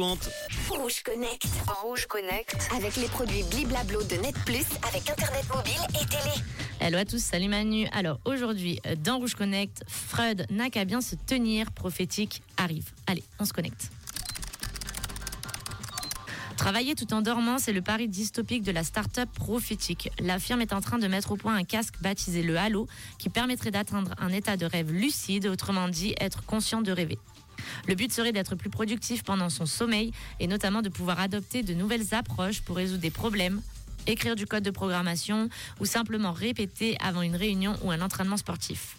Rouge Connect. Rouge Connect. Avec les produits Bliblablo de Net Plus, avec Internet mobile et télé. Hello à tous, salut Manu. Alors aujourd'hui, dans Rouge Connect, Freud n'a qu'à bien se tenir, prophétique arrive. Allez, on se connecte. Travailler tout en dormant, c'est le pari dystopique de la start-up prophétique. La firme est en train de mettre au point un casque baptisé le Halo qui permettrait d'atteindre un état de rêve lucide, autrement dit être conscient de rêver. Le but serait d'être plus productif pendant son sommeil et notamment de pouvoir adopter de nouvelles approches pour résoudre des problèmes, écrire du code de programmation ou simplement répéter avant une réunion ou un entraînement sportif.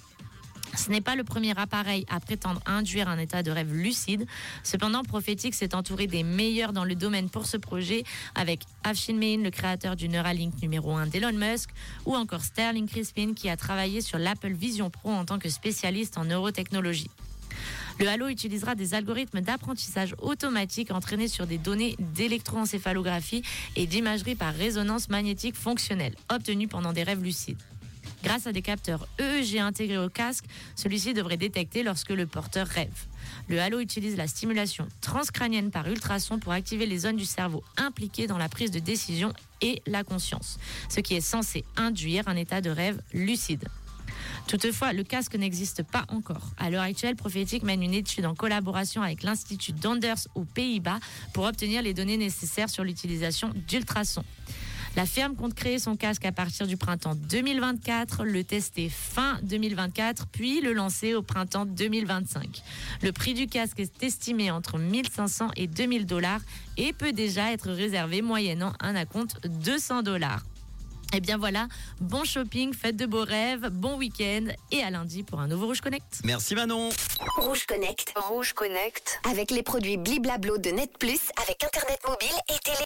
Ce n'est pas le premier appareil à prétendre induire un état de rêve lucide. Cependant, Prophétique s'est entouré des meilleurs dans le domaine pour ce projet, avec Afshin Min, le créateur du Neuralink numéro 1 d'Elon Musk, ou encore Sterling Crispin, qui a travaillé sur l'Apple Vision Pro en tant que spécialiste en neurotechnologie. Le Halo utilisera des algorithmes d'apprentissage automatique entraînés sur des données d'électroencéphalographie et d'imagerie par résonance magnétique fonctionnelle, obtenues pendant des rêves lucides. Grâce à des capteurs EEG intégrés au casque, celui-ci devrait détecter lorsque le porteur rêve. Le Halo utilise la stimulation transcrânienne par ultrason pour activer les zones du cerveau impliquées dans la prise de décision et la conscience, ce qui est censé induire un état de rêve lucide. Toutefois, le casque n'existe pas encore. À l'heure actuelle, Prophétique mène une étude en collaboration avec l'Institut d'Anders aux Pays-Bas pour obtenir les données nécessaires sur l'utilisation d'ultrasons. La firme compte créer son casque à partir du printemps 2024, le tester fin 2024, puis le lancer au printemps 2025. Le prix du casque est estimé entre 1500 et 2000 dollars et peut déjà être réservé moyennant un acompte 200 dollars. Et eh bien voilà, bon shopping, faites de beaux rêves, bon week-end et à lundi pour un nouveau Rouge Connect. Merci Manon. Rouge Connect. Rouge Connect. Avec les produits Bliblablo de Net Plus, avec Internet mobile et télé.